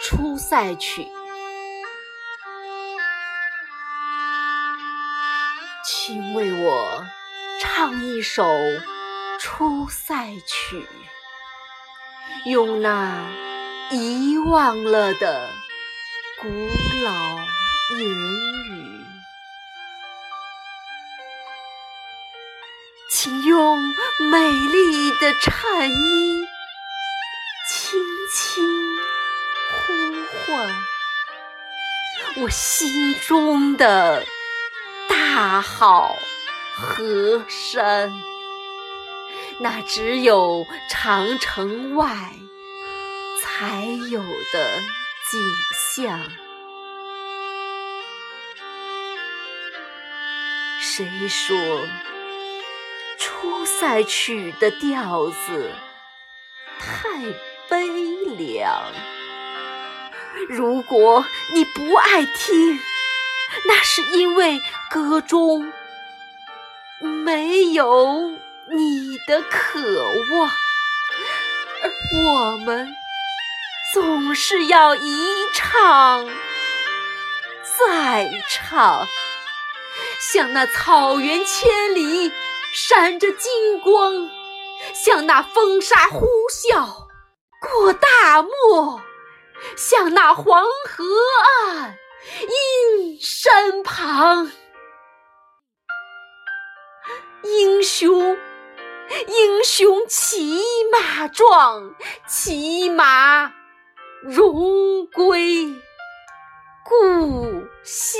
出塞曲》，请为我唱一首《出塞曲》，用那遗忘了的古老言语，请用美丽的颤音。我心中的大好河山，那只有长城外才有的景象。谁说《出塞曲》的调子太？悲凉。如果你不爱听，那是因为歌中没有你的渴望，而我们总是要一唱再唱，像那草原千里闪着金光，像那风沙呼啸。过大漠，像那黄河岸，阴山旁，英雄，英雄骑马壮，骑马荣归故乡。